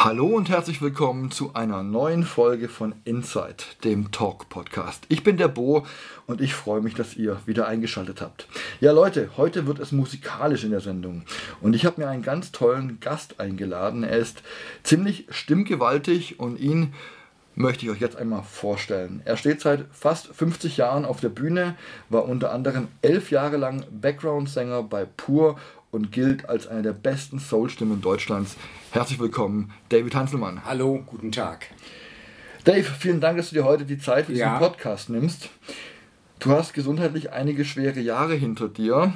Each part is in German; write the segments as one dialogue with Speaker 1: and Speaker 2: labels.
Speaker 1: Hallo und herzlich willkommen zu einer neuen Folge von Inside, dem Talk Podcast. Ich bin der Bo und ich freue mich, dass ihr wieder eingeschaltet habt. Ja Leute, heute wird es musikalisch in der Sendung und ich habe mir einen ganz tollen Gast eingeladen. Er ist ziemlich stimmgewaltig und ihn möchte ich euch jetzt einmal vorstellen. Er steht seit fast 50 Jahren auf der Bühne, war unter anderem elf Jahre lang Background-Sänger bei Pur und gilt als eine der besten Soul-Stimmen Deutschlands. Herzlich willkommen, David Hanselmann.
Speaker 2: Hallo, guten Tag.
Speaker 1: Dave, vielen Dank, dass du dir heute die Zeit für
Speaker 2: Ja.
Speaker 1: diesen Podcast nimmst. Du hast gesundheitlich einige schwere Jahre hinter dir.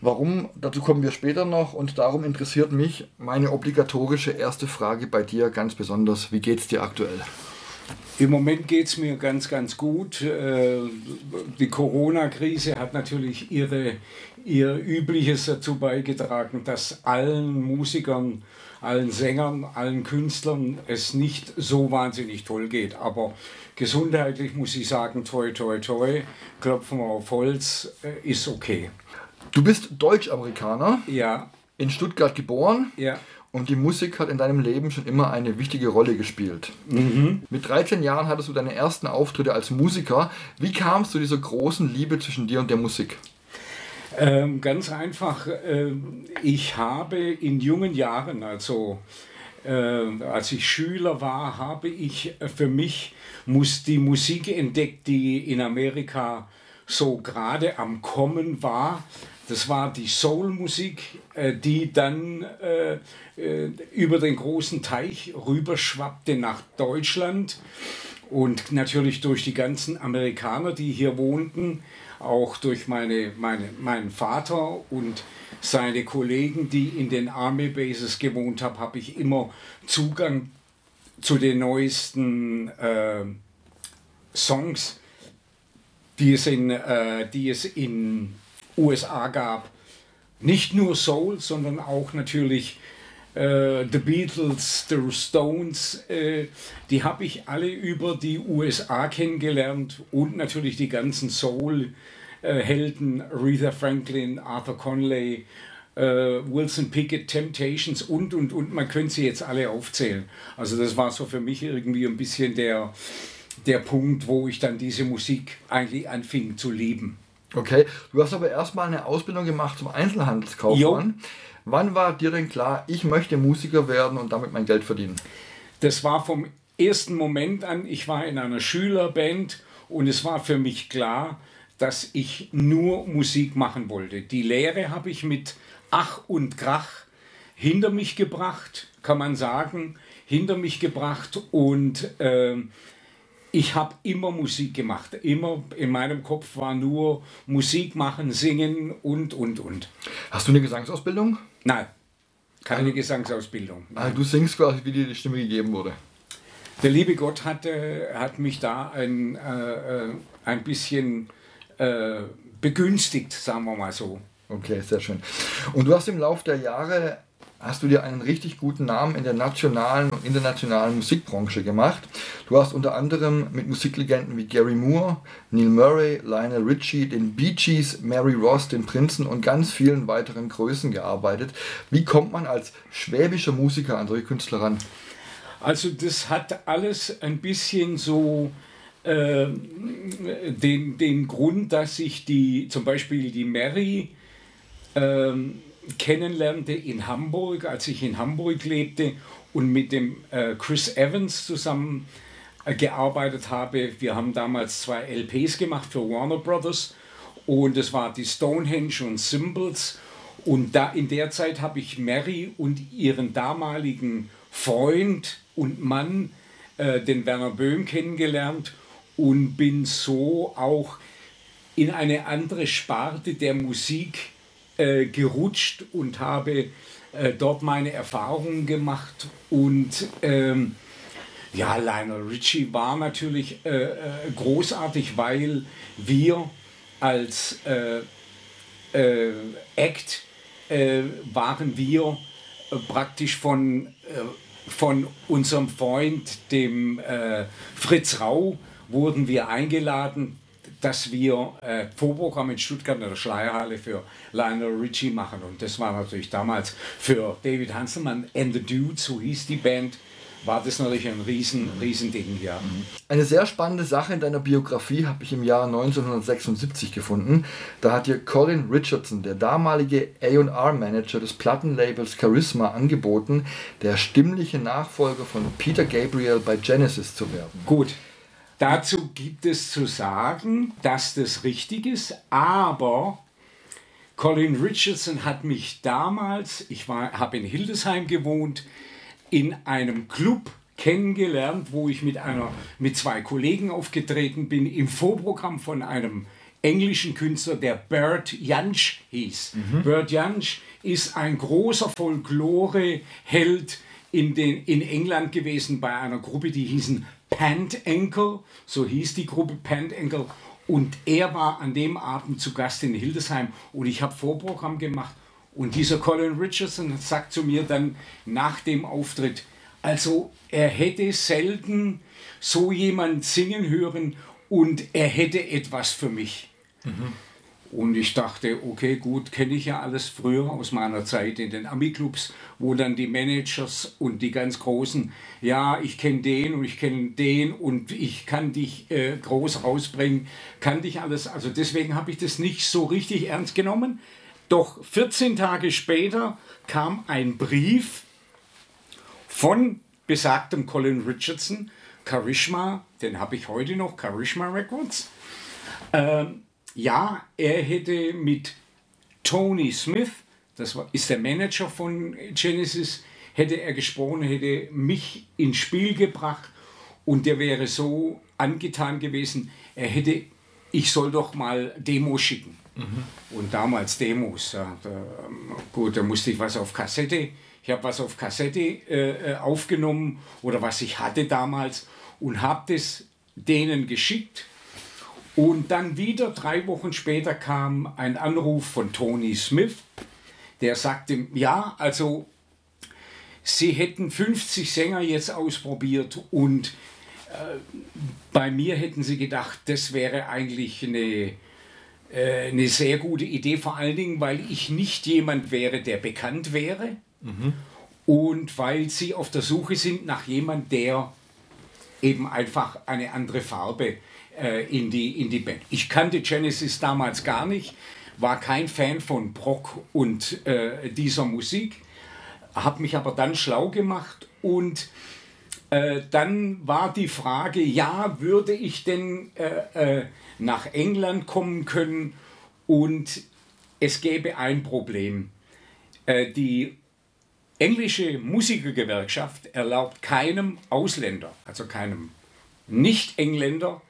Speaker 1: Warum? Dazu kommen wir später noch und darum interessiert mich meine obligatorische erste Frage bei dir ganz besonders. Wie geht's dir aktuell?
Speaker 2: Im Moment geht es mir ganz, ganz gut. Äh, Die Corona-Krise hat natürlich ihre, ihr Übliches dazu beigetragen, dass allen Musikern, allen Sängern, allen Künstlern es nicht so wahnsinnig toll geht. Aber gesundheitlich muss ich sagen, toi, toi, toi, klopfen wir auf Holz, äh, ist okay.
Speaker 1: Du bist Deutsch-Amerikaner,
Speaker 2: Ja,
Speaker 1: in Stuttgart geboren
Speaker 2: ja.
Speaker 1: und die Musik hat in deinem Leben schon immer eine wichtige Rolle gespielt. Mit 13 Jahren hattest du deine ersten Auftritte als Musiker. Wie kam es zu dieser großen Liebe zwischen dir und der Musik?
Speaker 2: Ähm, ganz einfach, ähm, ich habe in jungen Jahren, also äh, als ich Schüler war, habe ich äh, für mich muss die Musik entdeckt, die in Amerika so gerade am Kommen war. Das war die Soul-Musik, äh, die dann äh, äh, über den großen Teich rüberschwappte nach Deutschland und natürlich durch die ganzen Amerikaner, die hier wohnten, auch durch meine, meine, meinen Vater und seine Kollegen, die in den Army Bases gewohnt haben, habe ich immer Zugang zu den neuesten äh, Songs, die es in, äh, die es in USA gab. Nicht nur Soul, sondern auch natürlich äh, The Beatles, The Stones, äh, die habe ich alle über die USA kennengelernt und natürlich die ganzen Soul-Helden, Aretha Franklin, Arthur Conley, äh, Wilson Pickett, Temptations und, und, und, man könnte sie jetzt alle aufzählen. Also das war so für mich irgendwie ein bisschen der, der Punkt, wo ich dann diese Musik eigentlich anfing zu lieben.
Speaker 1: Okay, du hast aber erstmal eine Ausbildung gemacht zum Einzelhandelskaufmann. Wann war dir denn klar, ich möchte Musiker werden und damit mein Geld verdienen?
Speaker 2: Das war vom ersten Moment an, ich war in einer Schülerband und es war für mich klar, dass ich nur Musik machen wollte. Die Lehre habe ich mit Ach und Krach hinter mich gebracht, kann man sagen, hinter mich gebracht und ähm, ich habe immer Musik gemacht. Immer in meinem Kopf war nur Musik machen, singen und, und, und.
Speaker 1: Hast du eine Gesangsausbildung?
Speaker 2: Nein, keine Gesangsausbildung.
Speaker 1: Also du singst quasi, wie dir die Stimme gegeben wurde.
Speaker 2: Der liebe Gott hat, äh, hat mich da ein, äh, äh, ein bisschen äh, begünstigt, sagen wir mal so.
Speaker 1: Okay, sehr schön. Und du hast im Laufe der Jahre, hast du dir einen richtig guten Namen in der nationalen und internationalen Musikbranche gemacht. Du hast unter anderem mit Musiklegenden wie Gary Moore, Neil Murray, Lionel Richie, den Bee Gees, Mary Ross, den Prinzen und ganz vielen weiteren Größen gearbeitet. Wie kommt man als schwäbischer Musiker an solche Künstler ran?
Speaker 2: Also das hat alles ein bisschen so äh, den, den Grund, dass ich die, zum Beispiel die Mary ähm, kennenlernte in Hamburg, als ich in Hamburg lebte und mit dem äh, Chris Evans zusammen äh, gearbeitet habe. Wir haben damals zwei LPs gemacht für Warner Brothers und es war die Stonehenge und Symbols. Und da in der Zeit habe ich Mary und ihren damaligen Freund und Mann, äh, den Werner Böhm, kennengelernt und bin so auch in eine andere Sparte der Musik äh, gerutscht und habe äh, dort meine Erfahrungen gemacht. Und ähm, Ja, Lionel Richie war natürlich äh, äh, großartig, weil wir als äh, Act waren wir praktisch von, von unserem Freund, dem Fritz Rau, wurden wir eingeladen, dass wir äh, Vorprogramm in Stuttgart in der Schleierhalle für Lionel Richie machen. Und das war natürlich damals für David Hanselmann and the Dudes, so hieß die Band, war das natürlich ein riesen, riesen Ding, ja.
Speaker 1: Eine sehr spannende Sache in deiner Biografie habe ich im Jahr 1976 gefunden. Da hat dir Colin Richardson, der damalige A&R-Manager des Plattenlabels Charisma, angeboten, der stimmliche Nachfolger von Peter Gabriel bei Genesis zu werden.
Speaker 2: Gut, Dazu gibt es zu sagen, dass das richtig ist, aber Colin Richardson hat mich damals, ich habe in Hildesheim gewohnt, in einem Club kennengelernt, wo ich mit, einer, mit zwei Kollegen aufgetreten bin, im Vorprogramm von einem englischen Künstler, der Bert Jansch hieß. Mhm. Bert Jansch ist ein großer Folklore-Held in, in England gewesen bei einer Gruppe, die hießen Pant Ankle, so hieß die Gruppe Pant Ankle. Und er war an dem Abend zu Gast in Hildesheim und ich habe Vorprogramm gemacht. Und dieser Colin Richardson sagt zu mir dann nach dem Auftritt, also er hätte selten so jemand singen hören und er hätte etwas für mich. Mhm. Und ich dachte, okay, gut, kenne ich ja alles früher aus meiner Zeit in den Ami-Clubs, wo dann die Managers und die ganz Großen, ja, ich kenne den und ich kenne den und ich kann dich äh, groß rausbringen, kann dich alles. Also deswegen habe ich das nicht so richtig ernst genommen. Doch 14 Tage später kam ein Brief von besagtem Colin Richardson, Charisma, den habe ich heute noch, Charisma Records. Ähm, ja, er hätte mit Tony Smith, das war, ist der Manager von Genesis, hätte er gesprochen, hätte mich ins Spiel gebracht und der wäre so angetan gewesen, er hätte, ich soll doch mal Demos schicken. Mhm. Und damals Demos, ja, da, gut, da musste ich was auf Kassette, ich habe was auf Kassette äh, äh, aufgenommen oder was ich hatte damals und habe das denen geschickt und dann wieder drei Wochen später kam ein Anruf von Tony Smith, der sagte, ja, also sie hätten 50 Sänger jetzt ausprobiert und äh, bei mir hätten sie gedacht, das wäre eigentlich eine, äh, eine sehr gute Idee, vor allen Dingen, weil ich nicht jemand wäre, der bekannt wäre mhm. und weil sie auf der Suche sind nach jemand, der eben einfach eine andere Farbe äh, in, die, in die Band. Ich kannte Genesis damals gar nicht, war kein Fan von Brock und äh, dieser Musik, habe mich aber dann schlau gemacht und äh, dann war die Frage, ja, würde ich denn äh, äh, nach England kommen können und es gäbe ein Problem. Äh, die englische Musikergewerkschaft erlaubt keinem Ausländer, also keinem Nicht-Engländer,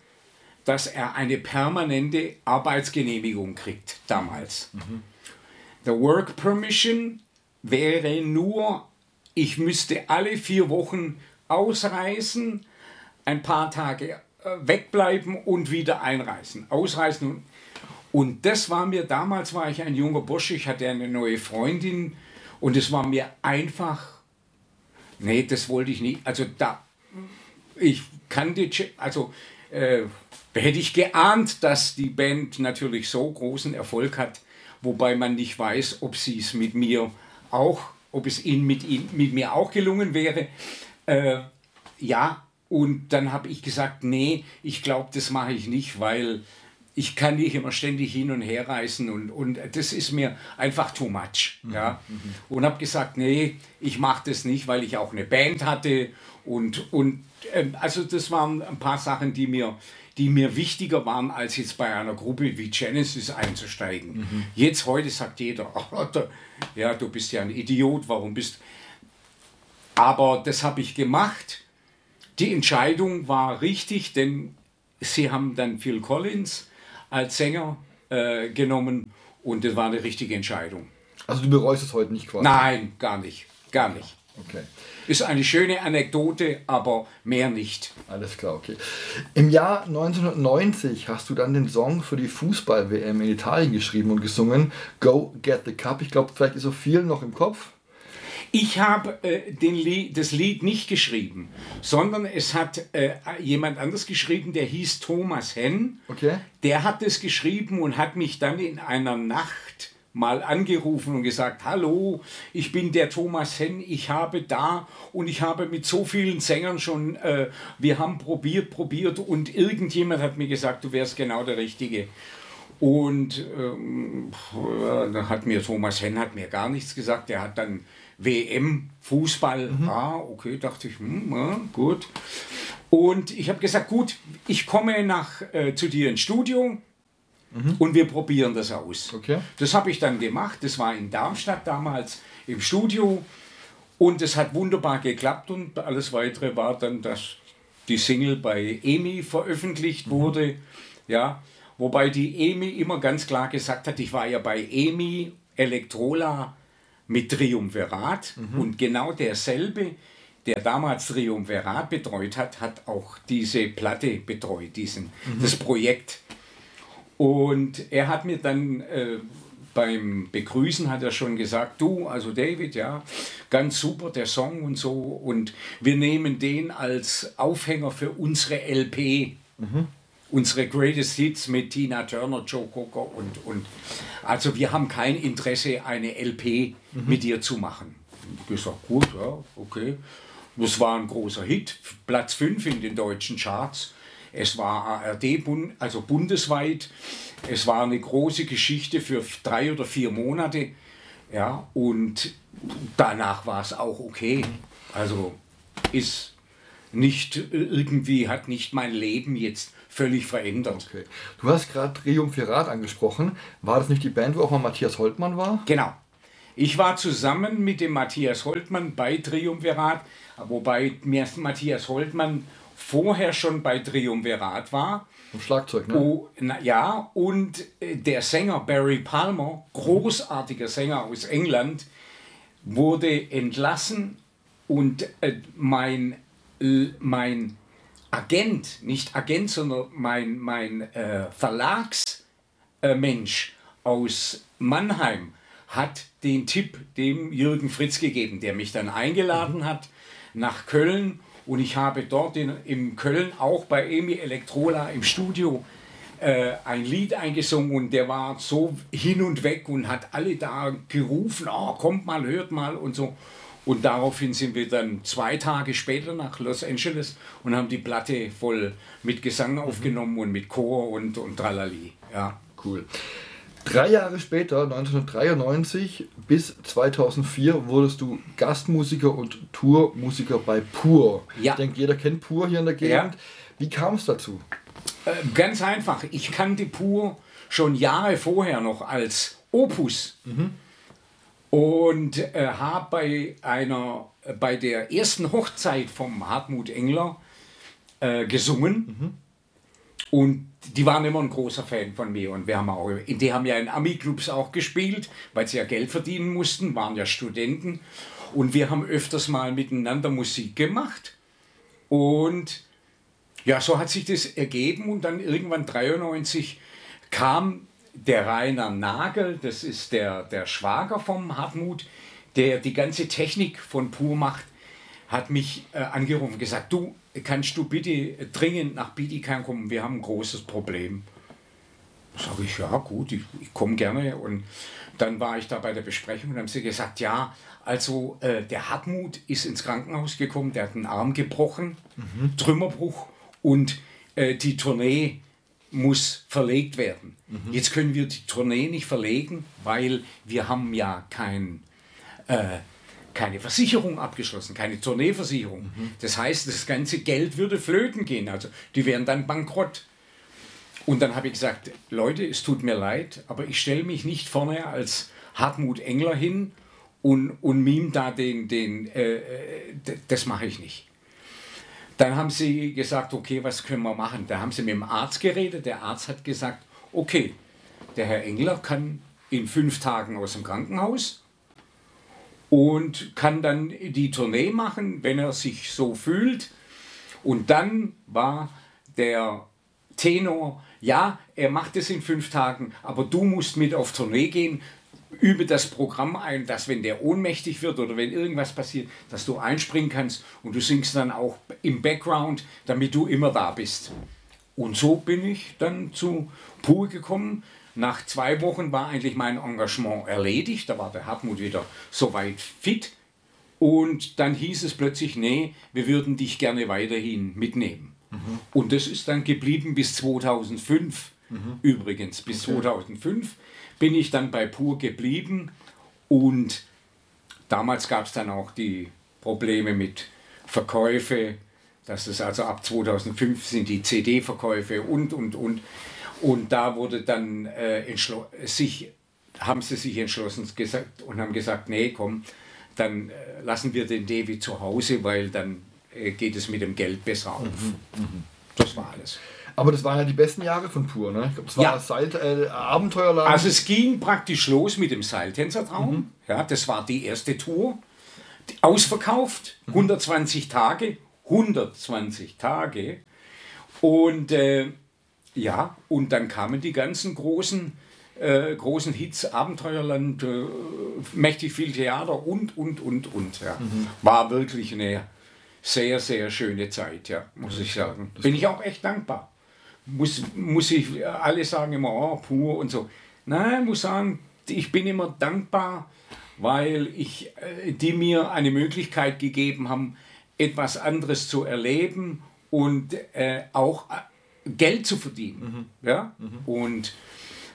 Speaker 2: dass er eine permanente Arbeitsgenehmigung kriegt, damals. Mhm. The Work Permission wäre nur, ich müsste alle vier Wochen ausreisen, ein paar Tage äh, wegbleiben und wieder einreisen. Ausreisen und, und das war mir, damals war ich ein junger Bursch, ich hatte eine neue Freundin und es war mir einfach, nee, das wollte ich nicht, also da, ich kannte, also äh, hätte ich geahnt, dass die Band natürlich so großen Erfolg hat, wobei man nicht weiß, ob sie es mit mir auch, ob es ihnen mit, ihnen, mit mir auch gelungen wäre. Äh, ja, und dann habe ich gesagt, nee, ich glaube, das mache ich nicht, weil ich kann nicht immer ständig hin und her reisen und, und das ist mir einfach too much. Mhm. Ja? Mhm. Und habe gesagt, nee, ich mache das nicht, weil ich auch eine Band hatte und, und ähm, also das waren ein paar Sachen, die mir, die mir wichtiger waren, als jetzt bei einer Gruppe wie Genesis einzusteigen. Mhm. Jetzt heute sagt jeder, oh, ja, du bist ja ein Idiot, warum bist Aber das habe ich gemacht. Die Entscheidung war richtig, denn sie haben dann Phil Collins als Sänger äh, genommen und das war eine richtige Entscheidung.
Speaker 1: Also du bereust es heute nicht quasi?
Speaker 2: Nein, gar nicht, gar nicht. Okay. Ist eine schöne Anekdote, aber mehr nicht.
Speaker 1: Alles klar, okay. Im Jahr 1990 hast du dann den Song für die Fußball-WM in Italien geschrieben und gesungen, Go Get the Cup. Ich glaube, vielleicht ist so viel noch im Kopf.
Speaker 2: Ich habe äh, Lied, das Lied nicht geschrieben, sondern es hat äh, jemand anders geschrieben, der hieß Thomas Henn. Okay. Der hat es geschrieben und hat mich dann in einer Nacht mal angerufen und gesagt, hallo, ich bin der Thomas Henn, ich habe da und ich habe mit so vielen Sängern schon, äh, wir haben probiert, probiert und irgendjemand hat mir gesagt, du wärst genau der Richtige. Und ähm, dann hat mir Thomas Henn hat mir gar nichts gesagt, er hat dann WM, Fußball. Mhm. Ah, okay, dachte ich, hm, ja, gut. Und ich habe gesagt, gut, ich komme nach, äh, zu dir ins Studio mhm. und wir probieren das aus. Okay. Das habe ich dann gemacht. Das war in Darmstadt damals im Studio und es hat wunderbar geklappt und alles weitere war dann, dass die Single bei EMI veröffentlicht mhm. wurde. Ja, wobei die EMI immer ganz klar gesagt hat, ich war ja bei EMI, Elektrola, mit Triumvirat mhm. und genau derselbe, der damals Triumvirat betreut hat, hat auch diese Platte betreut, diesen, mhm. das Projekt. Und er hat mir dann äh, beim Begrüßen hat er schon gesagt, du, also David, ja, ganz super der Song und so und wir nehmen den als Aufhänger für unsere LP. Mhm unsere Greatest Hits mit Tina Turner, Joe Cocker und, und also wir haben kein Interesse, eine LP mhm. mit dir zu machen. Ich gesagt, gut, ja, okay. Das war ein großer Hit, Platz 5 in den deutschen Charts. Es war ARD, also bundesweit. Es war eine große Geschichte für drei oder vier Monate. Ja, und danach war es auch okay. Also ist nicht irgendwie, hat nicht mein Leben jetzt völlig verändert.
Speaker 1: Okay. Du hast gerade Triumphirat angesprochen. War das nicht die Band, wo auch mal Matthias Holtmann war?
Speaker 2: Genau. Ich war zusammen mit dem Matthias Holtmann bei Triumvirat, wobei Matthias Holtmann vorher schon bei Triumvirat war.
Speaker 1: Im Schlagzeug, ne?
Speaker 2: Oh, na, ja, und äh, der Sänger Barry Palmer, großartiger Sänger aus England, wurde entlassen und äh, mein, mein Agent, nicht Agent, sondern mein, mein äh, Verlagsmensch äh, aus Mannheim hat den Tipp dem Jürgen Fritz gegeben, der mich dann eingeladen mhm. hat nach Köln und ich habe dort in, in Köln auch bei Emi Elektrola im Studio äh, ein Lied eingesungen und der war so hin und weg und hat alle da gerufen, oh, kommt mal, hört mal und so. Und daraufhin sind wir dann zwei Tage später nach Los Angeles und haben die Platte voll mit Gesang mhm. aufgenommen und mit Chor und, und Tralali. Ja.
Speaker 1: Cool. Drei Jahre später, 1993 bis 2004, wurdest du Gastmusiker und Tourmusiker bei Pur. Ja. Ich denke, jeder kennt Pur hier in der Gegend. Ja. Wie kam es dazu?
Speaker 2: Äh, ganz einfach. Ich kannte Pur schon Jahre vorher noch als Opus. Mhm und äh, habe bei einer bei der ersten Hochzeit vom Hartmut Engler äh, gesungen mhm. Und die waren immer ein großer Fan von mir. Und wir haben auch die haben ja in Ami-Clubs auch gespielt, weil sie ja Geld verdienen mussten, waren ja Studenten. Und wir haben öfters mal miteinander Musik gemacht. Und ja, so hat sich das ergeben. Und dann irgendwann 93 kam der Rainer Nagel, das ist der, der Schwager vom Hartmut, der die ganze Technik von Pur macht, hat mich äh, angerufen und gesagt, du, kannst du bitte dringend nach Bietigheim kommen, wir haben ein großes Problem. Sage ich, ja gut, ich, ich komme gerne. Und dann war ich da bei der Besprechung und haben sie gesagt, ja, also äh, der Hartmut ist ins Krankenhaus gekommen, der hat einen Arm gebrochen, mhm. Trümmerbruch und äh, die Tournee muss verlegt werden. Mhm. Jetzt können wir die Tournee nicht verlegen, weil wir haben ja kein, äh, keine Versicherung abgeschlossen, keine Tourneeversicherung. Mhm. Das heißt, das ganze Geld würde flöten gehen, also die wären dann bankrott. Und dann habe ich gesagt, Leute, es tut mir leid, aber ich stelle mich nicht vorne als Hartmut Engler hin und, und mime da den, den äh, äh das mache ich nicht. Dann haben sie gesagt, okay, was können wir machen? Da haben sie mit dem Arzt geredet. Der Arzt hat gesagt, okay, der Herr Engler kann in fünf Tagen aus dem Krankenhaus und kann dann die Tournee machen, wenn er sich so fühlt. Und dann war der Tenor, ja, er macht es in fünf Tagen, aber du musst mit auf Tournee gehen, übe das Programm ein, dass wenn der ohnmächtig wird oder wenn irgendwas passiert, dass du einspringen kannst und du singst dann auch im Background, damit du immer da bist. Und so bin ich dann zu Pur gekommen. Nach zwei Wochen war eigentlich mein Engagement erledigt, da war der Hartmut wieder soweit fit. Und dann hieß es plötzlich, nee, wir würden dich gerne weiterhin mitnehmen. Mhm. Und das ist dann geblieben bis 2005 mhm. übrigens. Bis okay. 2005 bin ich dann bei Pur geblieben und damals gab es dann auch die Probleme mit Verkäufe, dass es also ab 2005 sind die CD-Verkäufe und, und, und. Und da wurde dann äh, sich, haben sie sich entschlossen gesagt und haben gesagt, nee, komm, dann äh, lassen wir den David zu Hause, weil dann äh, geht es mit dem Geld besser auf. Mhm, mh. Das war alles.
Speaker 1: Aber das waren ja die besten Jahre von Pur, ne? Ich glaube, es war ja. Seil, äh, Abenteuerland.
Speaker 2: Also es ging praktisch los mit dem Seiltänzertraum. Mhm. Ja, das war die erste Tour. Ausverkauft, 120 mhm. Tage, 120 Tage. Und äh, ja, und dann kamen die ganzen großen, äh, großen Hits, Abenteuerland, äh, mächtig viel Theater und, und, und, und. Ja. Mhm. War wirklich eine sehr, sehr schöne Zeit, ja, muss ich sagen. Bin ich auch echt dankbar. Muss, muss ich alle sagen immer, oh, pur und so. Nein, muss sagen, ich bin immer dankbar, weil ich, äh, die mir eine Möglichkeit gegeben haben, etwas anderes zu erleben und äh, auch Geld zu verdienen. Mhm. Ja? Mhm. Und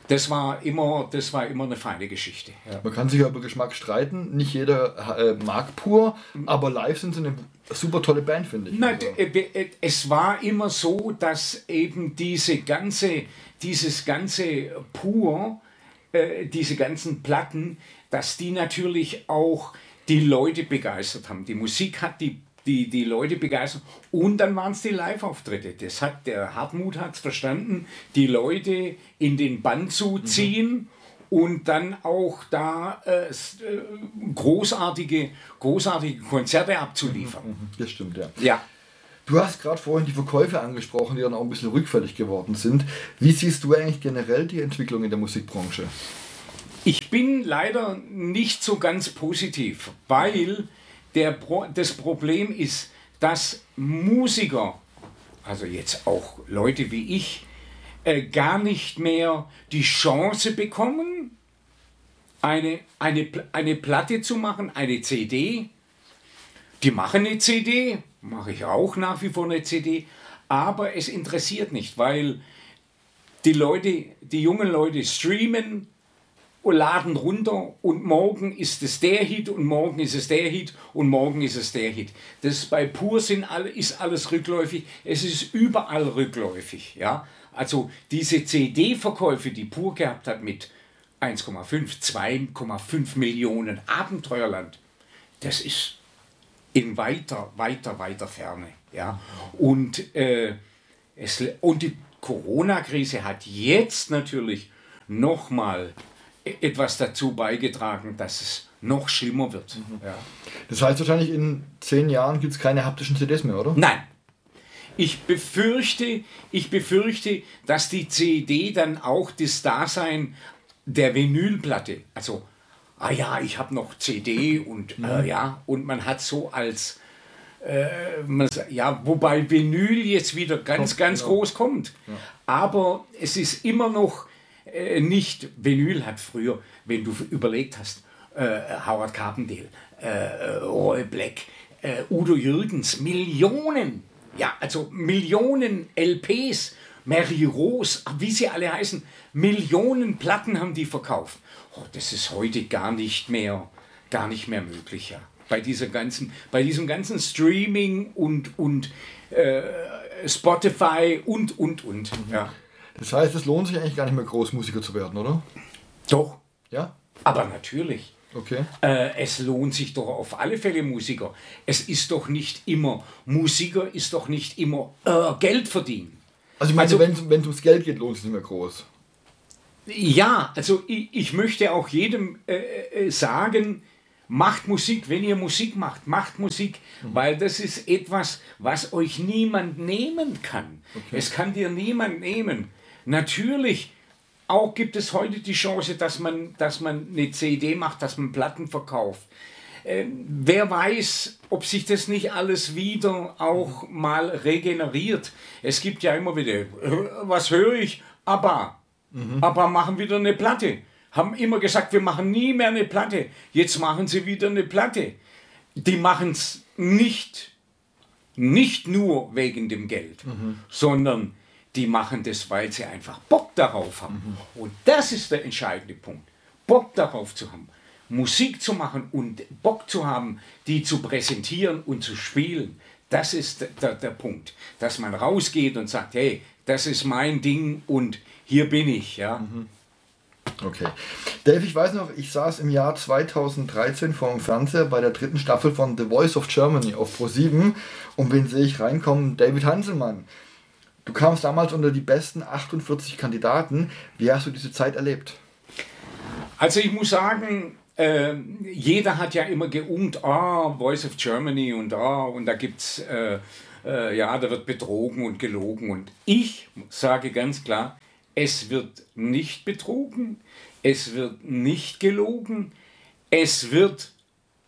Speaker 2: das war immer, das war immer eine feine Geschichte.
Speaker 1: Ja. Man kann sich über Geschmack streiten. Nicht jeder äh, mag pur, aber live sind sie eine super tolle Band, finde ich.
Speaker 2: Nein, also. Äh, es war immer so, dass eben diese ganze, dieses ganze pur, äh, diese ganzen Platten, dass die natürlich auch die Leute begeistert haben. Die Musik hat die die, die Leute begeistern. Und dann waren es die Live-Auftritte. Das hat, der Hartmut hat es verstanden, die Leute in den Bann zu mhm. ziehen. Mhm. Und dann auch da äh, äh, großartige, großartige Konzerte abzuliefern. Mhm,
Speaker 1: mhm. das stimmt, ja.
Speaker 2: Ja.
Speaker 1: Du hast gerade vorhin die Verkäufe angesprochen, die dann auch ein bisschen rückfällig geworden sind. Wie siehst du eigentlich generell die Entwicklung in der Musikbranche?
Speaker 2: Ich bin leider nicht so ganz positiv, weil Pro das Problem ist, dass Musiker, also jetzt auch Leute wie ich, äh, gar nicht mehr die Chance bekommen, eine, eine, eine Platte zu machen, eine CD. Die machen eine CD, mache ich auch nach wie vor eine CD, aber es interessiert nicht, weil die Leute, die jungen Leute streamen, laden runter und morgen ist es der Hit und morgen ist es der Hit und morgen ist es der Hit. Das bei Pur sind alle, ist alles rückläufig. Es ist überall rückläufig. Ja? Also diese CD-Verkäufe, die Pur gehabt hat mit 1,5, 2,5 Millionen Abenteuerland, das ist in weiter, weiter, weiter Ferne. Ja? Und, äh, es, und die Corona-Krise hat jetzt natürlich nochmal etwas dazu beigetragen, dass es noch schlimmer wird. Mhm. Ja.
Speaker 1: Das heißt wahrscheinlich in zehn Jahren gibt es keine haptischen CDs mehr, oder?
Speaker 2: Nein. Ich befürchte, ich befürchte, dass die CD dann auch das Dasein der Vinylplatte, also, ah ja, ich habe noch CD und mhm. äh, ja, und man hat so als äh, ja, wobei Vinyl jetzt wieder ganz, ganz genau. groß kommt. Ja. Aber es ist immer noch äh, nicht Vinyl hat früher, wenn du überlegt hast, äh, Howard Carpendale, äh, Roy Black, äh, Udo Jürgens, Millionen, ja, also Millionen LPs, Mary Rose, wie sie alle heißen, Millionen Platten haben die verkauft. Oh, das ist heute gar nicht mehr, gar nicht mehr möglich, ja. Bei, dieser ganzen, bei diesem ganzen Streaming und, und äh, Spotify und, und, und. Ja.
Speaker 1: Das heißt, es lohnt sich eigentlich gar nicht mehr Großmusiker zu werden, oder?
Speaker 2: Doch.
Speaker 1: Ja?
Speaker 2: Aber natürlich.
Speaker 1: Okay.
Speaker 2: Äh, es lohnt sich doch auf alle Fälle Musiker. Es ist doch nicht immer, Musiker ist doch nicht immer äh, Geld verdienen.
Speaker 1: Also ich meine, also, wenn es ums Geld geht, lohnt es nicht mehr groß.
Speaker 2: Ja, also ich, ich möchte auch jedem äh, äh sagen, Macht Musik, wenn ihr Musik macht, macht Musik, mhm. weil das ist etwas, was euch niemand nehmen kann. Okay. Es kann dir niemand nehmen. Natürlich, auch gibt es heute die Chance, dass man, dass man eine CD macht, dass man Platten verkauft. Ähm, wer weiß, ob sich das nicht alles wieder auch mal regeneriert. Es gibt ja immer wieder, was höre ich? Aber, mhm. aber machen wieder eine Platte. Haben immer gesagt, wir machen nie mehr eine Platte. Jetzt machen sie wieder eine Platte. Die machen es nicht, nicht nur wegen dem Geld, mhm. sondern die machen das, weil sie einfach Bock darauf haben. Mhm. Und das ist der entscheidende Punkt. Bock darauf zu haben. Musik zu machen und Bock zu haben, die zu präsentieren und zu spielen, das ist der, der Punkt. Dass man rausgeht und sagt, hey, das ist mein Ding und hier bin ich. Ja?
Speaker 1: Okay. Dave, ich weiß noch, ich saß im Jahr 2013 vor dem Fernseher bei der dritten Staffel von The Voice of Germany auf Pro7 und wen sehe ich reinkommen? David Hanselmann. Du kamst damals unter die besten 48 Kandidaten. Wie hast du diese Zeit erlebt?
Speaker 2: Also ich muss sagen, äh, jeder hat ja immer geungt, ah, Voice of Germany und ah, und da gibt's, äh, äh, ja, da wird betrogen und gelogen. Und ich sage ganz klar, es wird nicht betrogen, es wird nicht gelogen, es wird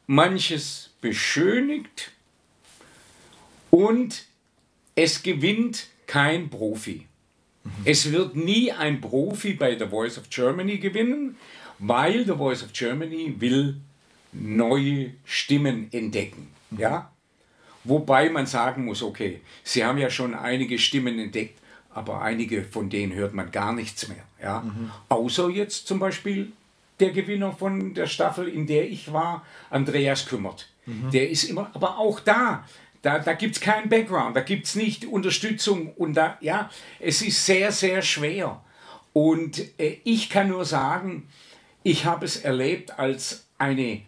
Speaker 2: manches beschönigt und es gewinnt kein Profi. Es wird nie ein Profi bei The Voice of Germany gewinnen, weil The Voice of Germany will neue Stimmen entdecken. Ja? Wobei man sagen muss, okay, sie haben ja schon einige Stimmen entdeckt, aber einige von denen hört man gar nichts mehr. Ja? Mhm. Außer jetzt zum Beispiel der Gewinner von der Staffel, in der ich war, Andreas Kümmert. Mhm. Der ist immer, aber auch da, da, da gibt es keinen Background, da gibt es nicht Unterstützung und da, ja, es ist sehr, sehr schwer. Und äh, ich kann nur sagen, ich habe es erlebt als eine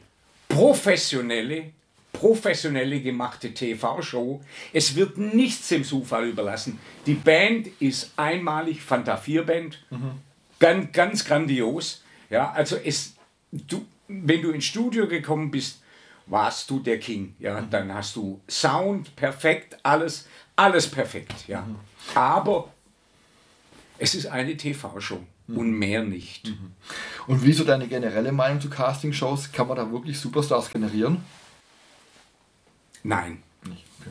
Speaker 2: professionelle, professionelle gemachte TV-Show. Es wird nichts dem Zufall überlassen. Die Band ist einmalig, Fanta 4 Band, mhm. ganz, ganz grandios. Ja, also es, du, wenn du ins Studio gekommen bist, warst du der King. Ja, mhm. dann hast du Sound perfekt, alles, alles perfekt. Ja, mhm. aber es ist eine TV-Show mhm. und mehr nicht.
Speaker 1: Und wie so deine generelle Meinung zu Castingshows? Kann man da wirklich Superstars generieren?
Speaker 2: Nein. Nicht. Okay.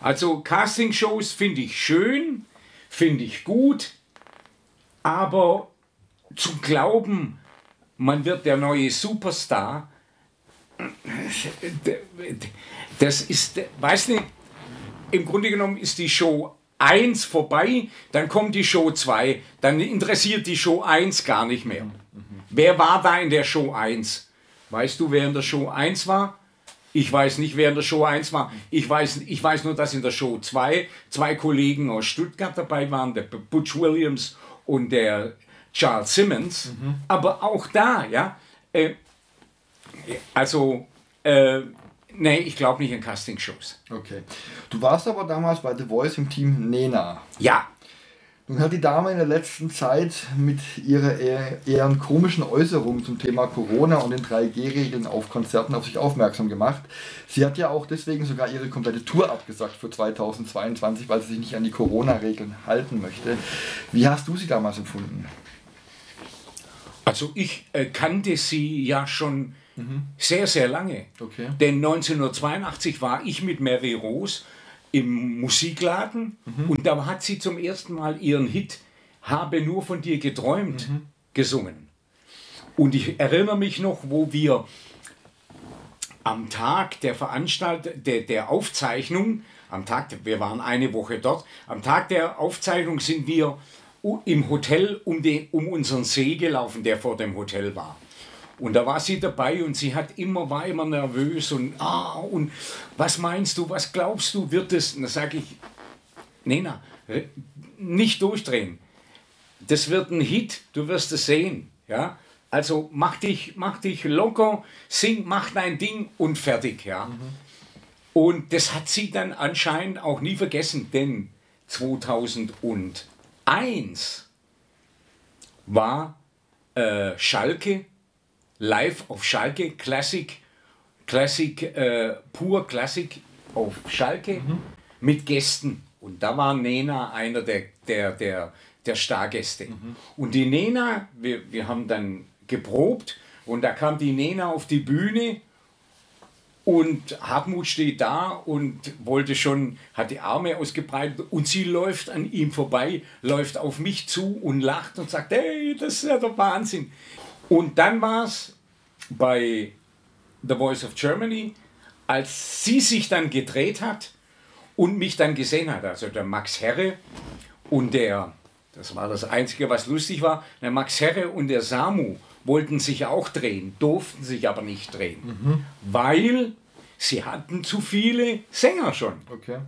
Speaker 2: Also Castingshows finde ich schön, finde ich gut, aber zu glauben, man wird der neue Superstar, das ist, weiß nicht, im Grunde genommen ist die Show 1 vorbei, dann kommt die Show 2, dann interessiert die Show 1 gar nicht mehr. Wer war da in der Show 1? Weißt du, wer in der Show 1 war? Ich weiß nicht, wer in der Show 1 war. Ich weiß, ich weiß nur, dass in der Show 2 zwei Kollegen aus Stuttgart dabei waren, der Butch Williams und der Charles Simmons. Mhm. Aber auch da, ja, äh, also äh, Nee, ich glaube nicht in Castingshows.
Speaker 1: Okay. Du warst aber damals bei The Voice im Team Nena.
Speaker 2: Ja.
Speaker 1: Nun hat die Dame in der letzten Zeit mit ihrer eher, eher komischen Äußerung zum Thema Corona und den 3G-Regeln auf Konzerten auf sich aufmerksam gemacht. Sie hat ja auch deswegen sogar ihre komplette Tour abgesagt für 2022, weil sie sich nicht an die Corona-Regeln halten möchte. Wie hast du sie damals empfunden?
Speaker 2: Also ich äh, kannte sie ja schon Mhm. Sehr, sehr lange. Okay. Denn 1982 war ich mit Mary Rose im Musikladen mhm. und da hat sie zum ersten Mal ihren Hit Habe nur von dir geträumt mhm. gesungen. Und ich erinnere mich noch, wo wir am Tag der Veranstaltung, der, der Aufzeichnung, am Tag, wir waren eine Woche dort, am Tag der Aufzeichnung sind wir im Hotel um, den, um unseren See gelaufen, der vor dem Hotel war. Und da war sie dabei und sie hat immer, war immer nervös und, ah, und was meinst du, was glaubst du, wird es? Und da sage ich, Nena, nicht durchdrehen. Das wird ein Hit, du wirst es sehen. Ja? Also mach dich, mach dich locker, sing, mach dein Ding und fertig. Ja? Mhm. Und das hat sie dann anscheinend auch nie vergessen, denn 2001 war äh, Schalke live auf Schalke Classic Classic, äh, pur Classic auf Schalke mhm. mit Gästen. Und da war Nena einer der, der, der, der Stargäste. Mhm. Und die Nena, wir, wir haben dann geprobt und da kam die Nena auf die Bühne und Hartmut steht da und wollte schon, hat die Arme ausgebreitet und sie läuft an ihm vorbei, läuft auf mich zu und lacht und sagt, hey, das ist ja der Wahnsinn. Und dann war es bei The Voice of Germany, als sie sich dann gedreht hat und mich dann gesehen hat, also der Max Herre und der, das war das Einzige, was lustig war, der Max Herre und der Samu, wollten sich auch drehen, durften sich aber nicht drehen, mhm. weil sie hatten zu viele Sänger schon.
Speaker 1: Okay.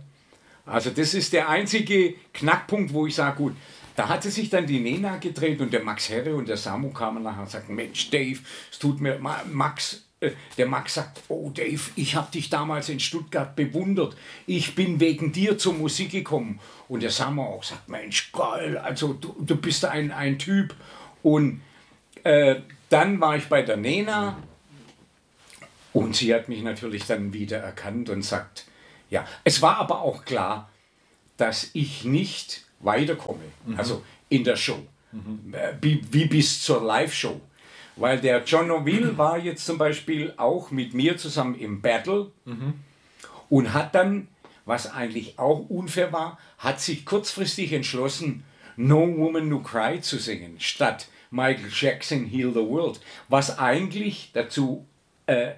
Speaker 2: Also das ist der einzige Knackpunkt, wo ich sage, gut, da hatte sich dann die Nena gedreht und der Max Herre und der Samu kamen nachher und sagten, Mensch, Dave, es tut mir, Max, äh, der Max sagt, oh Dave, ich habe dich damals in Stuttgart bewundert. Ich bin wegen dir zur Musik gekommen. Und der Samu auch sagt, Mensch, geil, also du, du bist ein, ein Typ. Und äh, dann war ich bei der Nena und sie hat mich natürlich dann wieder erkannt und sagt, ja, es war aber auch klar, dass ich nicht weiterkomme, mhm. also in der Show, mhm. wie, wie bis zur Live-Show. Weil der John O'Neill war jetzt zum Beispiel auch mit mir zusammen im Battle mhm. und hat dann, was eigentlich auch unfair war, hat sich kurzfristig entschlossen, No Woman No Cry zu singen, statt Michael Jackson Heal the World, was eigentlich dazu, äh,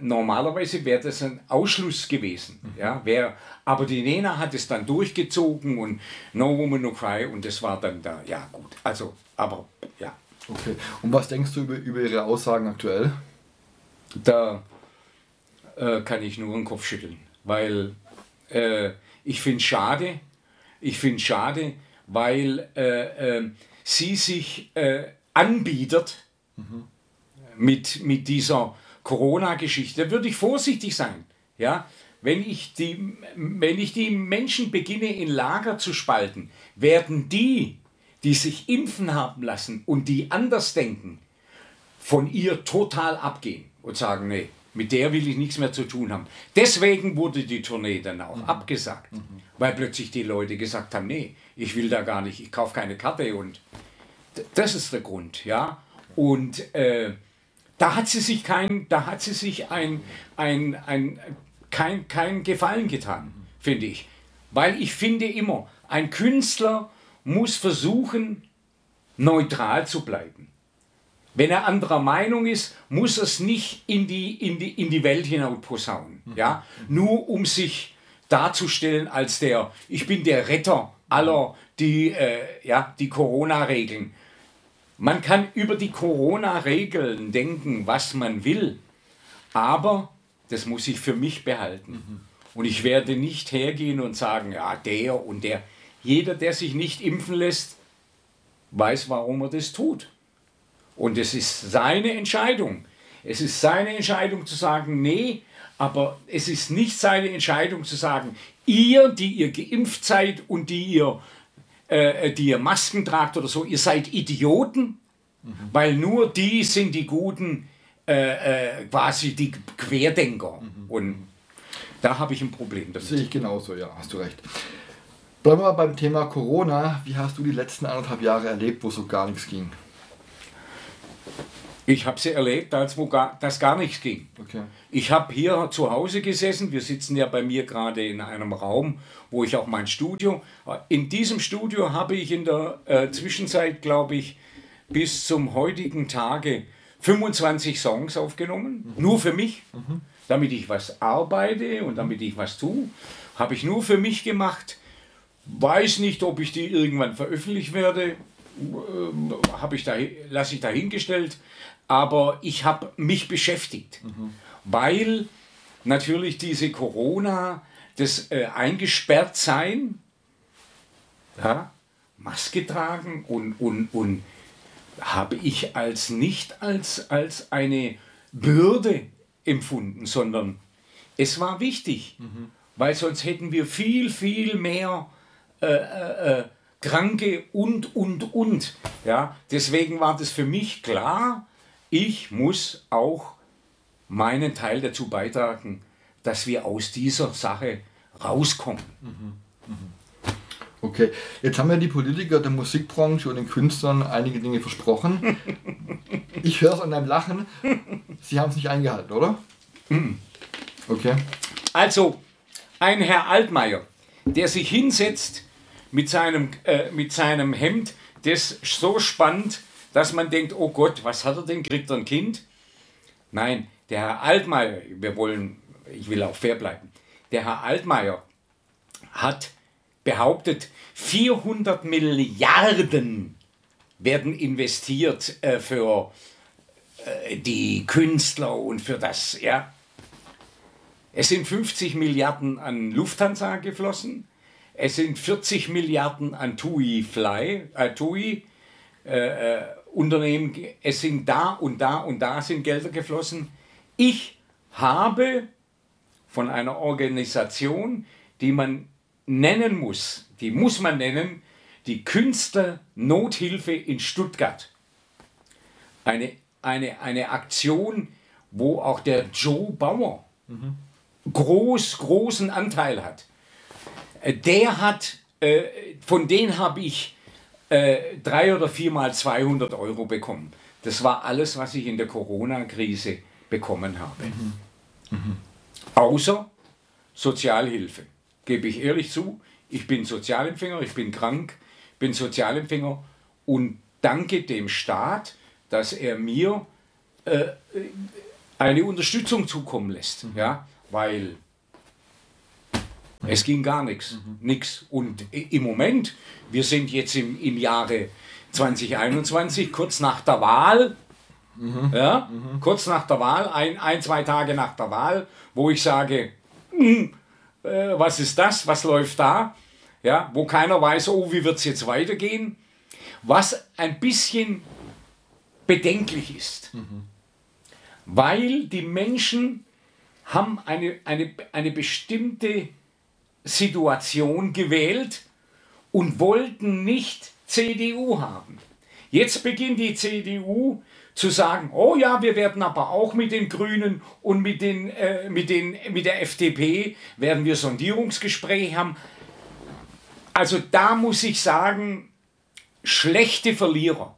Speaker 2: normalerweise wäre das ein Ausschluss gewesen. Mhm. Ja, wär, aber die Nena hat es dann durchgezogen und No Woman No Cry und das war dann da, ja gut, also, aber ja.
Speaker 1: Okay, und was denkst du über, über ihre Aussagen aktuell?
Speaker 2: Da äh, kann ich nur den Kopf schütteln, weil äh, ich finde es schade, ich finde es schade, weil äh, äh sie sich äh, anbietet mhm. mit, mit dieser Corona-Geschichte, würde ich vorsichtig sein. Ja? Wenn, ich die, wenn ich die Menschen beginne in Lager zu spalten, werden die, die sich impfen haben lassen und die anders denken, von ihr total abgehen und sagen, nee, mit der will ich nichts mehr zu tun haben. Deswegen wurde die Tournee dann auch mhm. abgesagt, mhm. weil plötzlich die Leute gesagt haben, nee, ich will da gar nicht, ich kaufe keine Karte und das ist der Grund, ja. Und äh, da hat sie sich kein, da hat sie sich ein, ein, ein, kein, kein Gefallen getan, finde ich. Weil ich finde immer, ein Künstler muss versuchen, neutral zu bleiben. Wenn er anderer Meinung ist, muss er es nicht in die, in die, in die Welt hinaus posaunen. Ja? Nur um sich darzustellen als der, ich bin der Retter aller, die, äh, ja, die Corona-Regeln. Man kann über die Corona-Regeln denken, was man will, aber das muss ich für mich behalten. Und ich werde nicht hergehen und sagen, ja, der und der. Jeder, der sich nicht impfen lässt, weiß, warum er das tut. Und es ist seine Entscheidung. Es ist seine Entscheidung zu sagen, nee, aber es ist nicht seine Entscheidung zu sagen, ihr, die ihr geimpft seid und die ihr äh, die ihr Masken tragt oder so, ihr seid Idioten, mhm. weil nur die sind die guten, äh, äh, quasi die Querdenker. Mhm. Und da habe ich ein Problem
Speaker 1: damit. Sehe ich genauso, ja, hast du recht. Bleiben wir beim Thema Corona. Wie hast du die letzten anderthalb Jahre erlebt, wo so gar nichts ging?
Speaker 2: Ich habe sie erlebt, als wo gar, das gar nichts ging.
Speaker 1: Okay.
Speaker 2: Ich habe hier zu Hause gesessen. Wir sitzen ja bei mir gerade in einem Raum, wo ich auch mein Studio. In diesem Studio habe ich in der äh, Zwischenzeit, glaube ich, bis zum heutigen Tage 25 Songs aufgenommen. Mhm. Nur für mich. Mhm. Damit ich was arbeite und damit ich was tue. Habe ich nur für mich gemacht. Weiß nicht, ob ich die irgendwann veröffentlicht werde. Äh, habe ich da, lasse ich dahingestellt aber ich habe mich beschäftigt, mhm. weil natürlich diese Corona, das äh, eingesperrt sein, ja, Maske tragen und, und, und habe ich als nicht als, als eine Bürde empfunden, sondern es war wichtig, mhm. weil sonst hätten wir viel, viel mehr äh, äh, äh Kranke und, und, und. Ja, deswegen war das für mich klar, ich muss auch meinen Teil dazu beitragen, dass wir aus dieser Sache rauskommen.
Speaker 1: Okay, jetzt haben ja die Politiker der Musikbranche und den Künstlern einige Dinge versprochen. Ich höre es an deinem Lachen. Sie haben es nicht eingehalten, oder? Okay.
Speaker 2: Also, ein Herr Altmaier, der sich hinsetzt mit seinem, äh, mit seinem Hemd, das so spannt, dass man denkt, oh Gott, was hat er denn? Kriegt er ein Kind? Nein, der Herr Altmaier, wir wollen, ich will auch fair bleiben, der Herr Altmaier hat behauptet, 400 Milliarden werden investiert äh, für äh, die Künstler und für das, ja. Es sind 50 Milliarden an Lufthansa geflossen, es sind 40 Milliarden an TUI Fly, äh, TUI äh, äh, Unternehmen, es sind da und da und da sind Gelder geflossen. Ich habe von einer Organisation, die man nennen muss, die muss man nennen, die Künstlernothilfe in Stuttgart. Eine, eine, eine Aktion, wo auch der Joe Bauer groß, großen Anteil hat. Äh, Der hat, äh, von denen habe ich äh, drei oder viermal 200 Euro bekommen. Das war alles, was ich in der Corona-Krise bekommen habe. Außer Sozialhilfe. Gebe ich ehrlich zu, ich bin Sozialempfänger, ich bin krank, bin Sozialempfänger und danke dem Staat, dass er mir äh, eine Unterstützung zukommen lässt. Ja? Weil es ging gar nichts. Nix. Und i- im Moment, wir sind jetzt im, im Jahre 2021, kurz nach der Wahl, ja, kurz nach der Wahl, ein, ein, zwei Tage nach der Wahl, wo ich sage, hm, äh, was ist das, was läuft da, ja, wo keiner weiß, oh, wie wird es jetzt weitergehen, was ein bisschen bedenklich ist, weil die Menschen haben eine, eine, eine bestimmte Situation gewählt und wollten nicht CDU haben. Jetzt beginnt die CDU zu sagen, oh ja, wir werden aber auch mit den Grünen und mit, den, äh, mit, den, mit der FDP werden wir Sondierungsgespräche haben. Also da muss ich sagen, schlechte Verlierer.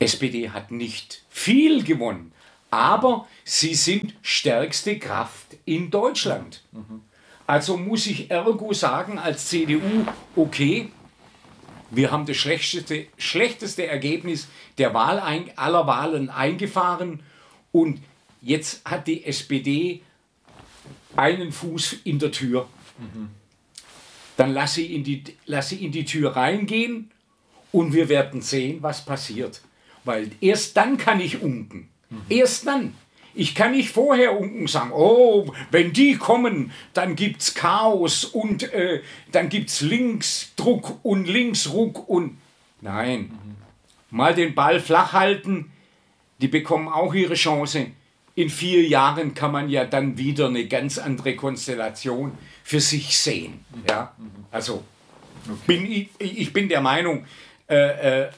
Speaker 2: SPD hat nicht viel gewonnen, aber sie sind stärkste Kraft in Deutschland. Also muss ich ergo sagen, als CDU, okay, wir haben das schlechteste, schlechteste Ergebnis der Wahl ein, aller Wahlen eingefahren und jetzt hat die SPD einen Fuß in der Tür. Dann lass sie, in die, lass sie in die Tür reingehen und wir werden sehen, was passiert. Weil erst dann kann ich unken. Erst dann. Ich kann nicht vorher unken sagen, oh, wenn die kommen, dann gibt es Chaos und äh, dann gibt es Linksdruck und Linksruck und... Nein, mal den Ball flach halten, die bekommen auch ihre Chance. In vier Jahren kann man ja dann wieder eine ganz andere Konstellation für sich sehen. Ja? Also bin ich, ich bin der Meinung, äh, äh,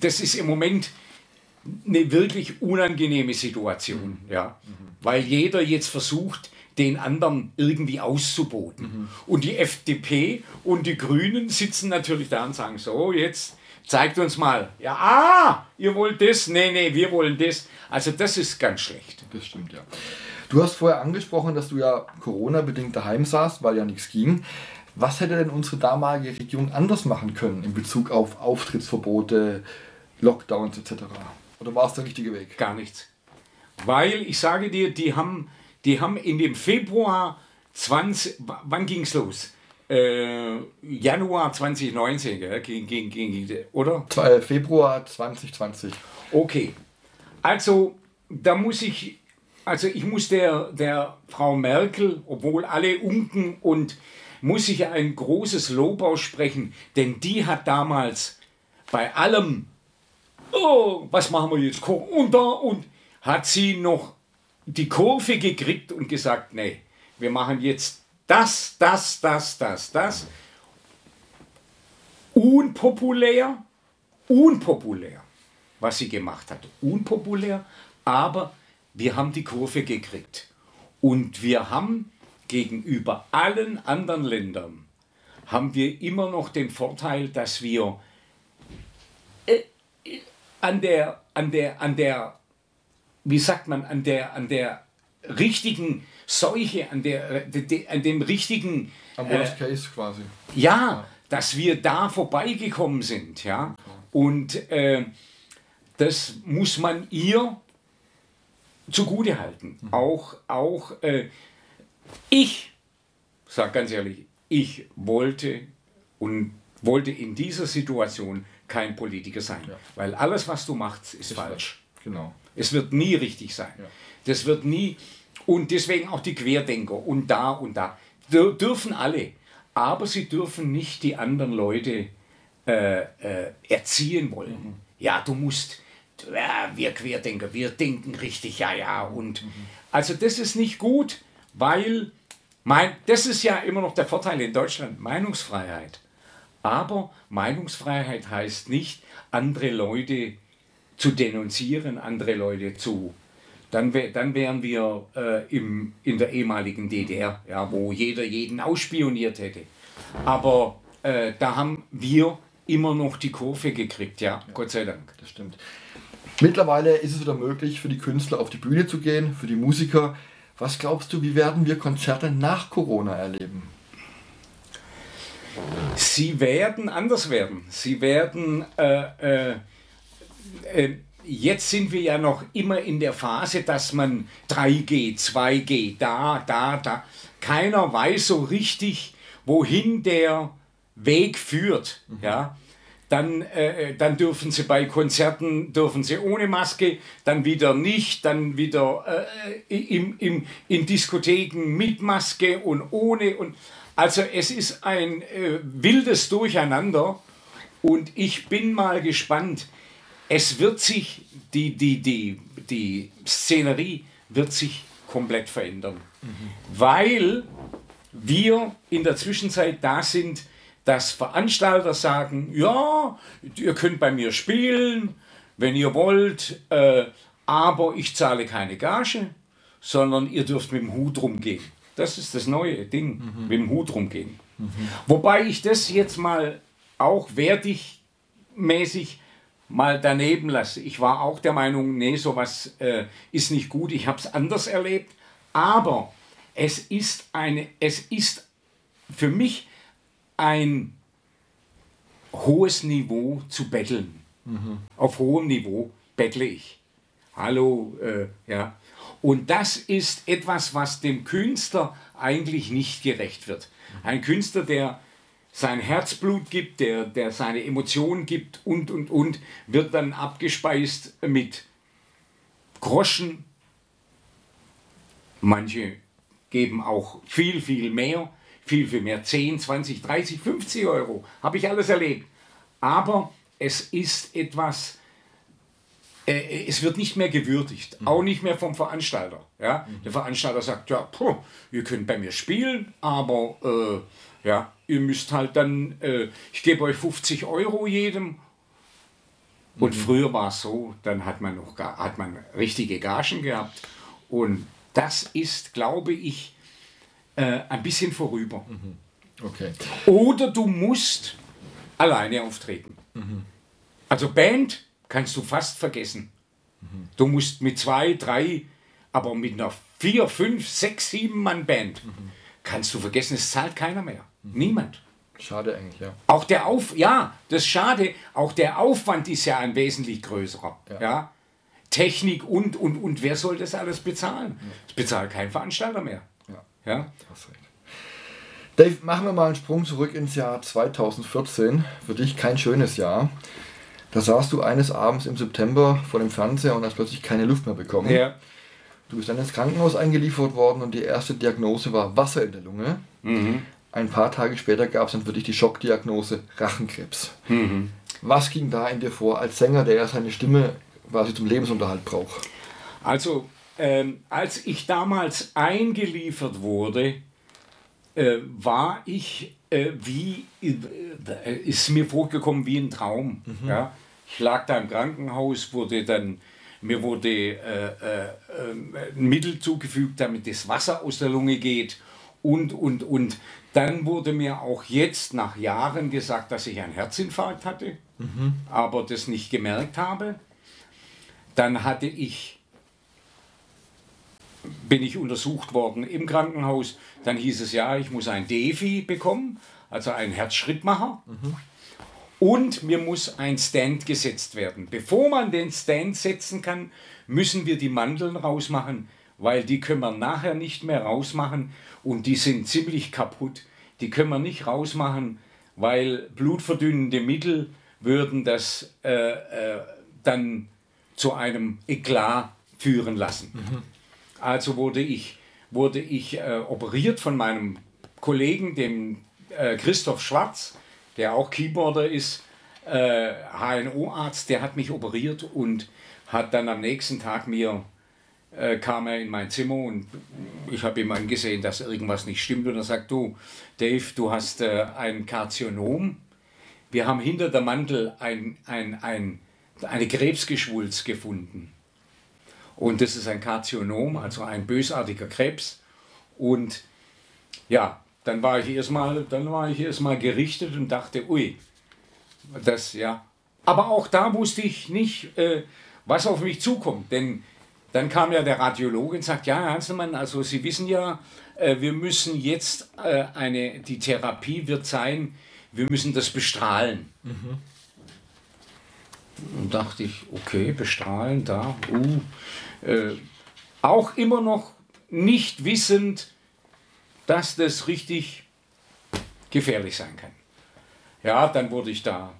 Speaker 2: das ist im Moment eine wirklich unangenehme Situation, ja, weil jeder jetzt versucht, den anderen irgendwie auszuboten. Und die FDP und die Grünen sitzen natürlich da und sagen so, jetzt zeigt uns mal, ja, ah, ihr wollt das, nee, nee, wir wollen das. Also das ist ganz schlecht.
Speaker 1: Das stimmt, ja. Du hast vorher angesprochen, dass du ja Corona-bedingt daheim saßt, weil ja nichts ging. Was hätte denn unsere damalige Regierung anders machen können in Bezug auf Auftrittsverbote, Lockdowns etc.? Oder war es der richtige Weg?
Speaker 2: Gar nichts. Weil, ich sage dir, die haben, die haben in dem Februar 20, w- wann ging es los? Äh, Januar 2019, gell? Ging, ging, ging, oder?
Speaker 1: Februar 2020.
Speaker 2: Okay. Also, da muss ich, also ich muss der, der Frau Merkel, obwohl alle unken und muss ich ein großes Lob aussprechen, denn die hat damals bei allem, oh, was machen wir jetzt, und da, und hat sie noch die Kurve gekriegt und gesagt, nee, wir machen jetzt das, das, das, das, das. Unpopulär, unpopulär was sie gemacht hat. Unpopulär, aber wir haben die Kurve gekriegt. Und wir haben gegenüber allen anderen Ländern, haben wir immer noch den Vorteil, dass wir äh, an der, an der, an der, wie sagt man, an der, an der richtigen Seuche, an, der, an dem richtigen...
Speaker 1: Am Worst äh, Case quasi.
Speaker 2: Ja, dass wir da vorbeigekommen sind. Ja? Und äh, das muss man ihr zugute halten. Mhm. Auch, auch äh, ich, sag ganz ehrlich, ich wollte und wollte in dieser Situation kein Politiker sein. Ja. Weil alles, was du machst, ist, ist falsch.
Speaker 1: Genau.
Speaker 2: Es wird nie richtig sein. Ja. Das wird nie, und deswegen auch die Querdenker und da und da. Dürfen alle. Aber sie dürfen nicht die anderen Leute äh, äh, erziehen wollen. Mhm. Ja, du musst, ja, wir Querdenker, wir denken richtig, ja, ja. Und mhm. also das ist nicht gut, weil mein, das ist ja immer noch der Vorteil in Deutschland, Meinungsfreiheit. Aber Meinungsfreiheit heißt nicht, andere Leute zu denunzieren, andere Leute zu. Dann, wär, dann wären wir äh, im, in der ehemaligen DDR, ja, wo jeder jeden ausspioniert hätte. Aber äh, da haben wir immer noch die Kurve gekriegt, ja, ja, Gott sei Dank.
Speaker 1: Das stimmt. Mittlerweile ist es wieder möglich, für die Künstler auf die Bühne zu gehen, für die Musiker. Was glaubst du, wie werden wir Konzerte nach Corona erleben?
Speaker 2: Sie werden anders werden. Sie werden, äh, äh, äh, jetzt sind wir ja noch immer in der Phase, dass man 3G, 2G, da, da, da. Keiner weiß so richtig, wohin der Weg führt. Mhm. Ja? Dann, äh, dann dürfen sie bei Konzerten dürfen sie ohne Maske, dann wieder nicht, dann wieder äh, im, im, in Diskotheken mit Maske und ohne. Und, also es ist ein äh, wildes Durcheinander und ich bin mal gespannt. Es wird sich, die, die, die, die Szenerie wird sich komplett verändern, mhm. weil wir in der Zwischenzeit da sind, dass Veranstalter sagen, ja, ihr könnt bei mir spielen, wenn ihr wollt, äh, aber ich zahle keine Gage, sondern ihr dürft mit dem Hut rumgehen. Das ist das neue Ding, mhm. mit dem Hut rumgehen. Mhm. Wobei ich das jetzt mal auch wertig mäßig mal daneben lasse. Ich war auch der Meinung, nee, sowas äh, ist nicht gut, ich habe es anders erlebt. Aber es ist, eine, es ist für mich ein hohes Niveau zu betteln. Mhm. Auf hohem Niveau bettle ich. Hallo, äh, ja. Und das ist etwas, was dem Künstler eigentlich nicht gerecht wird. Ein Künstler, der sein Herzblut gibt, der, der seine Emotionen gibt und, und, und, wird dann abgespeist mit Groschen. Manche geben auch viel, viel mehr viel, viel mehr. 10, 20, 30, 50 Euro. Habe ich alles erlebt. Aber es ist etwas, äh, es wird nicht mehr gewürdigt. Mhm. Auch nicht mehr vom Veranstalter. Ja? Mhm. Der Veranstalter sagt, ja, puh, ihr könnt bei mir spielen, aber äh, ja, ihr müsst halt dann, äh, ich gebe euch 50 Euro jedem. Und mhm. früher war es so, dann hat man noch hat man richtige Gagen gehabt. Und das ist, glaube ich, äh, ein bisschen vorüber. Mhm.
Speaker 1: Okay.
Speaker 2: Oder du musst alleine auftreten. Mhm. Also Band kannst du fast vergessen. Mhm. Du musst mit zwei, drei, aber mit einer vier, fünf, sechs, sieben Mann Band mhm. kannst du vergessen, es zahlt keiner mehr. Mhm. Niemand.
Speaker 1: Schade eigentlich, ja.
Speaker 2: Auch der Auf, ja, das ist schade. Auch der Aufwand ist ja ein wesentlich größerer. Ja. ja? Technik und, und, und wer soll das alles bezahlen? Das bezahlt kein Veranstalter mehr. Ja?
Speaker 1: Dave, machen wir mal einen Sprung zurück ins Jahr 2014. Für dich kein schönes Jahr. Da saßt du eines Abends im September vor dem Fernseher und hast plötzlich keine Luft mehr bekommen.
Speaker 2: Ja.
Speaker 1: Du bist dann ins Krankenhaus eingeliefert worden und die erste Diagnose war Wasser in der Lunge. Mhm. Ein paar Tage später gab es dann für dich die Schockdiagnose Rachenkrebs. Mhm. Was ging da in dir vor als Sänger, der ja seine Stimme quasi zum Lebensunterhalt braucht?
Speaker 2: Also ähm, als ich damals eingeliefert wurde, äh, war ich äh, wie, äh, ist mir vorgekommen wie ein Traum. Mhm. Ja? Ich lag da im Krankenhaus, wurde dann mir wurde äh, äh, ein Mittel zugefügt, damit das Wasser aus der Lunge geht und, und, und. Dann wurde mir auch jetzt nach Jahren gesagt, dass ich einen Herzinfarkt hatte, mhm. aber das nicht gemerkt habe. Dann hatte ich, bin ich untersucht worden im Krankenhaus. Dann hieß es ja, ich muss ein Defi bekommen, also einen Herzschrittmacher. Mhm. Und mir muss ein Stand gesetzt werden. Bevor man den Stand setzen kann, müssen wir die Mandeln rausmachen, weil die können wir nachher nicht mehr rausmachen und die sind ziemlich kaputt. Die können wir nicht rausmachen, weil blutverdünnende Mittel würden das äh, äh, dann zu einem Eklat führen lassen. Mhm. Also wurde ich, wurde ich äh, operiert von meinem Kollegen, dem äh, Christoph Schwarz, der auch Keyboarder ist, HNO-Arzt, äh, der hat mich operiert und hat dann am nächsten Tag mir äh, kam er in mein Zimmer und ich habe ihm angesehen, dass irgendwas nicht stimmt. Und er sagt, du, Dave, du hast äh, ein Karzionom. Wir haben hinter der Mantel ein, ein, ein, eine Krebsgeschwulst gefunden. Und das ist ein Karzionom, also ein bösartiger Krebs. Und ja, dann war ich erstmal, dann war ich erstmal gerichtet und dachte, ui, das ja. Aber auch da wusste ich nicht, äh, was auf mich zukommt, denn dann kam ja der Radiologe und sagt, ja, Herr Hanselmann, also Sie wissen ja, äh, wir müssen jetzt äh, eine, die Therapie wird sein, wir müssen das bestrahlen. Mhm. Und dachte ich, okay, bestrahlen, da, uh, äh, auch immer noch nicht wissend, dass das richtig gefährlich sein kann. Ja, dann wurde ich da,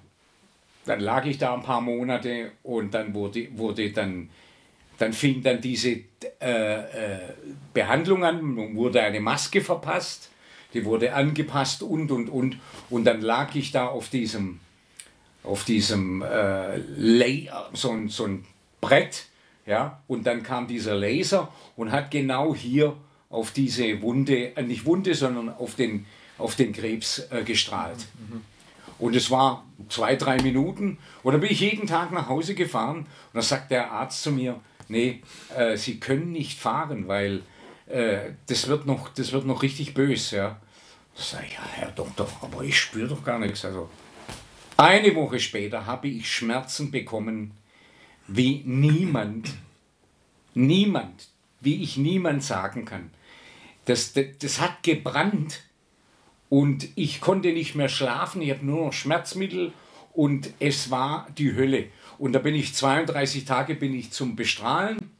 Speaker 2: dann lag ich da ein paar Monate und dann wurde, wurde dann dann fing dann diese äh, äh, Behandlung an, nun wurde eine Maske verpasst, die wurde angepasst und und und und dann lag ich da auf diesem auf diesem äh, Layer, so, so ein Brett, ja, und dann kam dieser Laser und hat genau hier auf diese Wunde, äh, nicht Wunde, sondern auf den, auf den Krebs äh, gestrahlt. Und es war zwei, drei Minuten und dann bin ich jeden Tag nach Hause gefahren und dann sagt der Arzt zu mir, nee, äh, Sie können nicht fahren, weil äh, das, wird noch, das wird noch richtig böse. Ja. Sag ich, ja, Herr Doktor, aber ich spüre doch gar nichts. Also, eine Woche später habe ich Schmerzen bekommen, wie niemand, niemand, wie ich niemand sagen kann. Das, das, das hat gebrannt und ich konnte nicht mehr schlafen, ich habe nur noch Schmerzmittel und es war die Hölle. Und da bin ich 32 Tage bin ich zum Bestrahlen.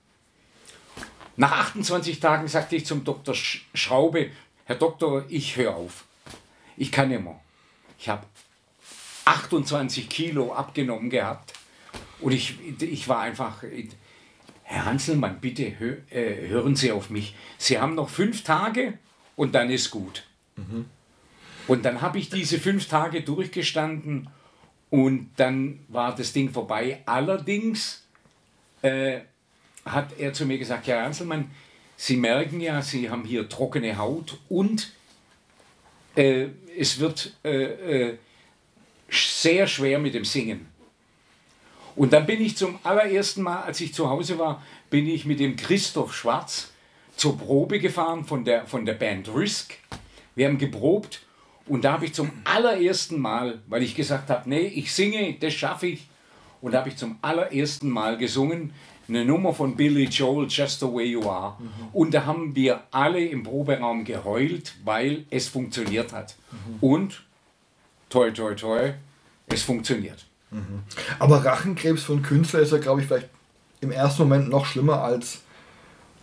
Speaker 2: Nach 28 Tagen sagte ich zum Dr. Schraube, Herr Doktor, ich höre auf. Ich kann nicht mehr. Ich habe 28 Kilo abgenommen gehabt. Und ich, ich war einfach, Herr Hanselmann, bitte hör, äh, hören Sie auf mich. Sie haben noch fünf Tage und dann ist gut. Mhm. Und dann habe ich diese fünf Tage durchgestanden und dann war das Ding vorbei. Allerdings äh, hat er zu mir gesagt, Herr Anselmann, Sie merken ja, Sie haben hier trockene Haut und äh, es wird äh, äh sehr schwer mit dem Singen. Und dann bin ich zum allerersten Mal, als ich zu Hause war, bin ich mit dem Christoph Schwarz zur Probe gefahren von der, von der Band Risk. Wir haben geprobt und da habe ich zum allerersten Mal, weil ich gesagt habe, nee, ich singe, das schaffe ich. Und da habe ich zum allerersten Mal gesungen, eine Nummer von Billy Joel, Just the Way You Are. Mhm. Und da haben wir alle im Proberaum geheult, weil es funktioniert hat. Mhm. Und, toi, toi, toi, es funktioniert.
Speaker 1: Mhm. Aber Rachenkrebs von Künstler ist ja, glaube ich, vielleicht im ersten Moment noch schlimmer als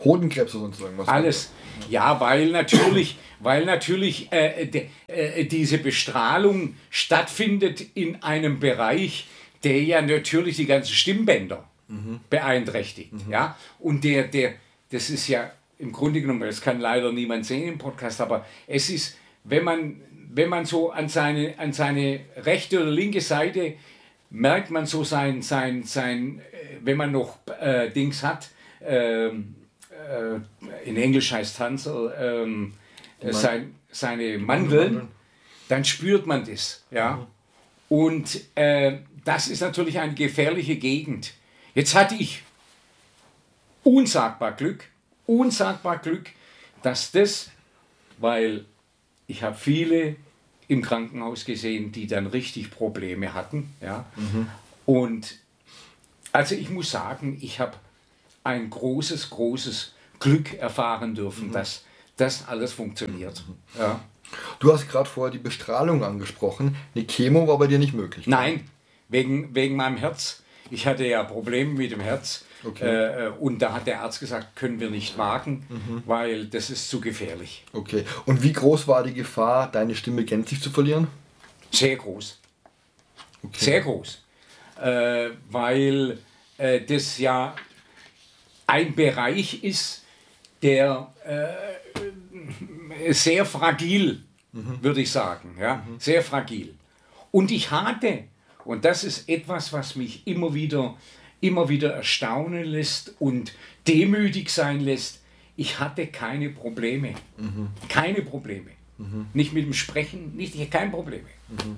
Speaker 1: Hodenkrebs oder sonst irgendwas.
Speaker 2: Alles. Ja, weil natürlich, weil natürlich äh, de, äh, diese Bestrahlung stattfindet in einem Bereich, der ja natürlich die ganzen Stimmbänder mhm. beeinträchtigt. Mhm. Ja? Und der, der, das ist ja im Grunde genommen, das kann leider niemand sehen im Podcast, aber es ist, wenn man, wenn man so an seine, an seine rechte oder linke Seite merkt man so sein, sein, sein äh, wenn man noch äh, Dings hat, ähm, äh, in Englisch heißt Hansel, ähm, äh, sein, seine Mandeln, dann spürt man das. Ja? Mhm. Und äh, das ist natürlich eine gefährliche Gegend. Jetzt hatte ich unsagbar Glück, unsagbar Glück, dass das, weil ich habe viele im Krankenhaus gesehen, die dann richtig Probleme hatten. Ja? Mhm. Und also ich muss sagen, ich habe ein großes, großes Glück erfahren dürfen, mhm. dass das alles funktioniert. Mhm. Ja.
Speaker 1: Du hast gerade vorher die Bestrahlung angesprochen. Eine Chemo war bei dir nicht möglich.
Speaker 2: Nein, wegen, wegen meinem Herz. Ich hatte ja Probleme mit dem Herz. Okay. Äh, und da hat der Arzt gesagt, können wir nicht wagen, mhm. weil das ist zu gefährlich.
Speaker 1: Okay. Und wie groß war die Gefahr, deine Stimme gänzlich zu verlieren?
Speaker 2: Sehr groß. Okay. Sehr groß. Äh, weil äh, das ja ein Bereich ist, der äh, sehr fragil, mhm. würde ich sagen. Ja? Mhm. Sehr fragil. Und ich hatte, und das ist etwas, was mich immer wieder, immer wieder erstaunen lässt und demütig sein lässt, ich hatte keine Probleme. Mhm. Keine Probleme. Mhm. Nicht mit dem Sprechen, nicht, kein Probleme.
Speaker 1: Mhm.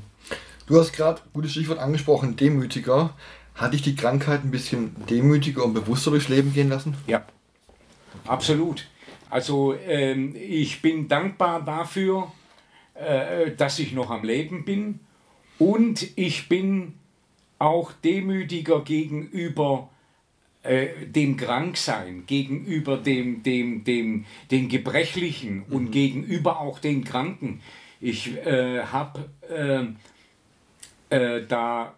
Speaker 1: Du hast gerade gutes Stichwort angesprochen, demütiger. Hat dich die Krankheit ein bisschen demütiger und bewusster durchs Leben gehen lassen?
Speaker 2: Ja, absolut. Also ähm, ich bin dankbar dafür, äh, dass ich noch am Leben bin und ich bin auch demütiger gegenüber äh, dem Kranksein, gegenüber dem, dem, dem, den Gebrechlichen mhm. und gegenüber auch den Kranken. Ich äh, habe äh, äh, da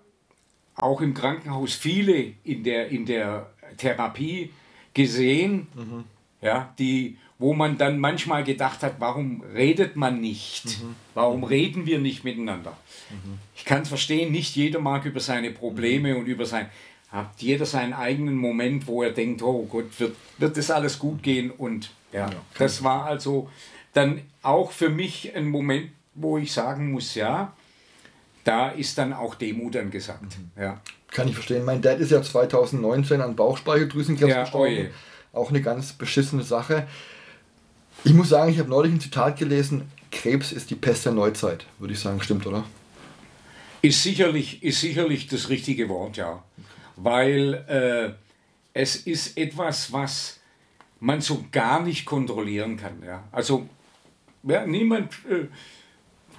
Speaker 2: auch im Krankenhaus viele in der, in der Therapie gesehen, mhm. Ja, die, wo man dann manchmal gedacht hat, warum redet man nicht? Mhm. Warum reden wir nicht miteinander? Mhm. Ich kann es verstehen, nicht jeder mag über seine Probleme mhm. und über sein, hat jeder seinen eigenen Moment, wo er denkt, oh Gott, wird, wird das alles gut gehen? Und ja, ja das war also dann auch für mich ein Moment, wo ich sagen muss, ja, da ist dann auch Demut angesagt. Mhm. Ja.
Speaker 1: Kann ich verstehen. Mein Dad ist ja 2019 an Bauchspeicheldrüsenkrebs ja, gestorben. Oh auch eine ganz beschissene Sache. Ich muss sagen, ich habe neulich ein Zitat gelesen, Krebs ist die Pest der Neuzeit, würde ich sagen, stimmt, oder?
Speaker 2: Ist sicherlich, ist sicherlich das richtige Wort, ja. Weil äh, es ist etwas, was man so gar nicht kontrollieren kann. Ja. Also ja, niemand, äh,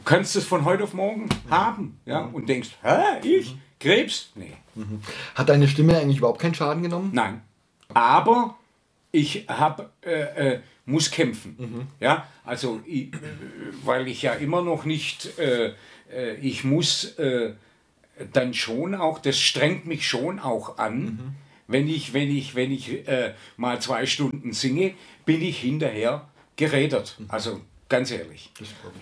Speaker 2: kannst es von heute auf morgen mhm. haben ja, mhm. und denkst, hä, ich? Mhm. Krebs? Nee.
Speaker 1: Mhm. Hat deine Stimme eigentlich überhaupt keinen Schaden genommen?
Speaker 2: Nein. Aber ich hab, äh, äh, muss kämpfen. Mhm. Ja, also, ich, weil ich ja immer noch nicht, äh, äh ich muss äh, dann schon auch, das strengt mich schon auch an. Mhm. Wenn ich, wenn ich, wenn ich äh, mal zwei Stunden singe, bin ich hinterher gerädert. Also Ganz ehrlich.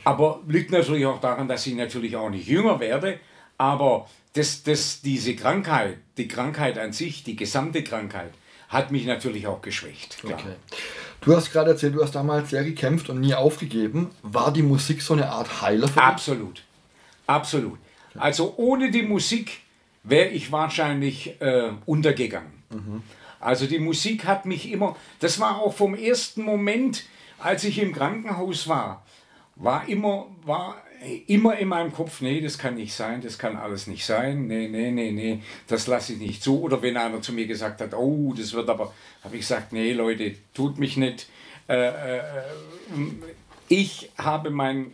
Speaker 2: Aber liegt natürlich auch daran, dass ich natürlich auch nicht jünger werde. Aber das, das, diese Krankheit, die Krankheit an sich, die gesamte Krankheit, hat mich natürlich auch geschwächt.
Speaker 1: Klar. Okay. Du hast gerade erzählt, du hast damals sehr gekämpft und nie aufgegeben. War die Musik so eine Art Heiler für
Speaker 2: dich? Absolut. Absolut. Also ohne die Musik wäre ich wahrscheinlich äh, untergegangen. Mhm. Also die Musik hat mich immer, das war auch vom ersten Moment, als ich im Krankenhaus war, war immer, war immer in meinem Kopf, nee, das kann nicht sein, das kann alles nicht sein, nee, nee, nee, nee, das lasse ich nicht zu. Oder wenn einer zu mir gesagt hat, oh, das wird aber, habe ich gesagt, nee, Leute, tut mich nicht. Äh, äh, ich habe meinen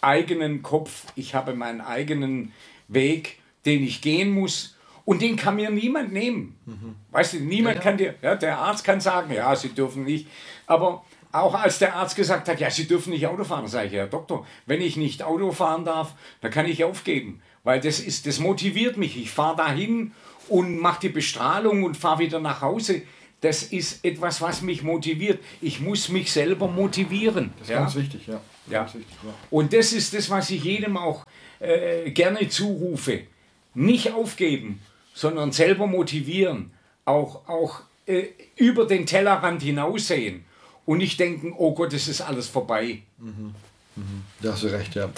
Speaker 2: eigenen Kopf, ich habe meinen eigenen Weg, den ich gehen muss. Und den kann mir niemand nehmen. Mhm. Weißt du, niemand ja, ja. kann dir, ja, der Arzt kann sagen, ja, sie dürfen nicht, aber auch als der Arzt gesagt hat, ja, Sie dürfen nicht Auto fahren, sage ich, Herr Doktor, wenn ich nicht Auto fahren darf, dann kann ich aufgeben, weil das, ist, das motiviert mich. Ich fahre dahin und mache die Bestrahlung und fahre wieder nach Hause. Das ist etwas, was mich motiviert. Ich muss mich selber motivieren.
Speaker 1: Das ist ja? ganz wichtig, ja.
Speaker 2: ja. Wichtig, ja. Und das ist das, was ich jedem auch äh, gerne zurufe. Nicht aufgeben, sondern selber motivieren. Auch, auch äh, über den Tellerrand hinaussehen und nicht denken, oh Gott, es ist alles vorbei. Mhm.
Speaker 1: Mhm. Da hast du recht, ja.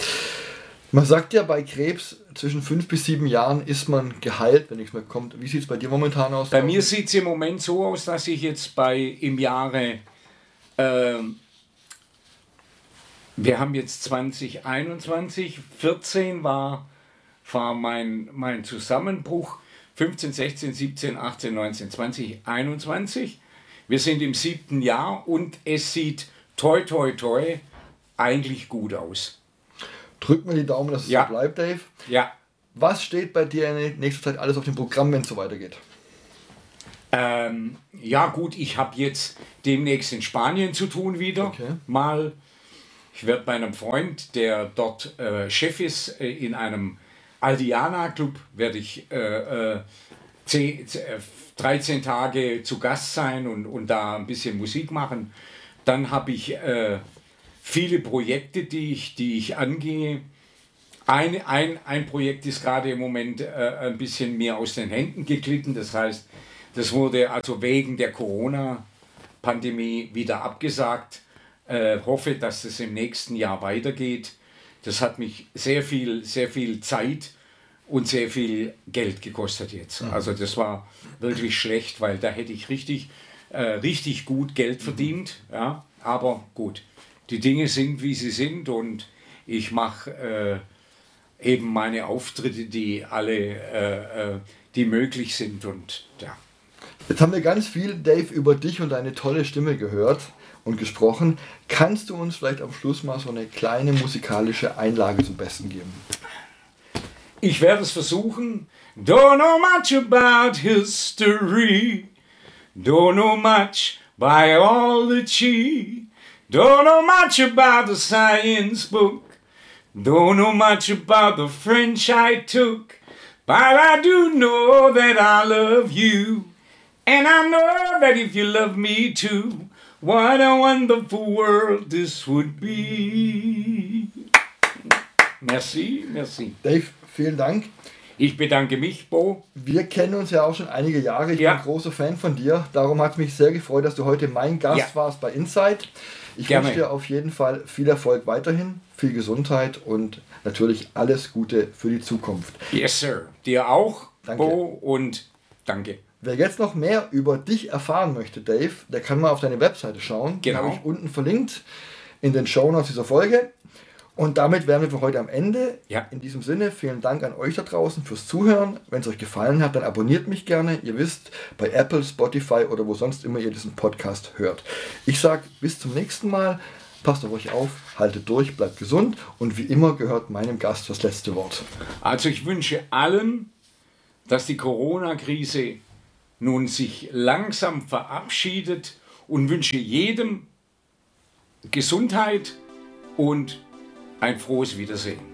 Speaker 1: Man sagt ja, bei Krebs zwischen fünf bis sieben Jahren ist man geheilt, wenn nichts mehr kommt. Wie sieht es bei dir momentan aus?
Speaker 2: Bei mir sieht es im Moment so aus, dass ich jetzt bei im Jahre, äh, wir haben jetzt 2021, 14 war, war mein, mein Zusammenbruch, 15, 16, 17, 18, 19, 20, 21 Wir sind im siebten Jahr und es sieht toi toi toi eigentlich gut aus.
Speaker 1: Drück mir die Daumen, dass es
Speaker 2: Ja.
Speaker 1: so bleibt, Dave.
Speaker 2: Ja,
Speaker 1: Was steht bei dir in nächster Zeit alles auf dem Programm, wenn es so weitergeht?
Speaker 2: ähm, ja gut, ich habe jetzt demnächst in Spanien zu tun wieder.
Speaker 1: Okay.
Speaker 2: Mal. Ich werde bei einem Freund, der dort äh, Chef ist, äh, in einem Aldiana Club, werde ich äh, 10, äh, 13 Tage zu Gast sein und, und da ein bisschen Musik machen. Dann habe ich äh, viele Projekte, die ich, die ich angehe. Ein, ein, ein Projekt ist gerade im Moment äh, ein bisschen mir aus den Händen geglitten. Das heißt, das wurde also wegen der Corona-Pandemie wieder abgesagt. Äh, hoffe, dass es im nächsten Jahr weitergeht. Das hat mich sehr viel, sehr viel Zeit und sehr viel Geld gekostet jetzt. Also das war wirklich schlecht, weil da hätte ich richtig, äh, richtig gut Geld verdient. Ja? Aber gut, die Dinge sind, wie sie sind und ich mache äh, eben meine Auftritte, die alle, äh, äh, die möglich sind und ja.
Speaker 1: Jetzt haben wir ganz viel, Dave, über dich und deine tolle Stimme gehört und gesprochen. Kannst du uns vielleicht am Schluss mal so eine kleine musikalische Einlage zum Besten geben?
Speaker 2: Ich werde es versuchen. Don't know much about history. Don't know much biology. Don't know much about the science book. Don't know much about the French I took. But I do know that I love you. And I know that if you love me too, what a wonderful world this would be. Merci, merci.
Speaker 1: Dave, vielen Dank.
Speaker 2: Ich bedanke mich, Bo.
Speaker 1: Wir kennen uns ja auch schon einige Jahre. Ich
Speaker 2: Ja.
Speaker 1: bin großer Fan von dir. Darum hat es mich sehr gefreut, dass du heute mein Gast
Speaker 2: Ja.
Speaker 1: warst bei Insight. Ich
Speaker 2: Gerne.
Speaker 1: wünsche dir auf jeden Fall viel Erfolg weiterhin, viel Gesundheit und natürlich alles Gute für die Zukunft.
Speaker 2: Yes, Sir. Dir auch,
Speaker 1: Danke.
Speaker 2: Bo, und danke.
Speaker 1: Wer jetzt noch mehr über dich erfahren möchte, Dave, der kann mal auf deine Webseite schauen. Die
Speaker 2: Genau.
Speaker 1: habe ich unten verlinkt in den Shownotes dieser Folge. Und damit wären wir für heute am Ende.
Speaker 2: Ja.
Speaker 1: In diesem Sinne, vielen Dank an euch da draußen fürs Zuhören. Wenn es euch gefallen hat, dann abonniert mich gerne. Ihr wisst, bei Apple, Spotify oder wo sonst immer ihr diesen Podcast hört. Ich sage bis zum nächsten Mal. Passt auf euch auf, haltet durch, bleibt gesund und wie immer gehört meinem Gast das letzte Wort.
Speaker 2: Also ich wünsche allen, dass die Corona-Krise nun sich langsam verabschiedet und wünsche jedem Gesundheit und ein frohes Wiedersehen.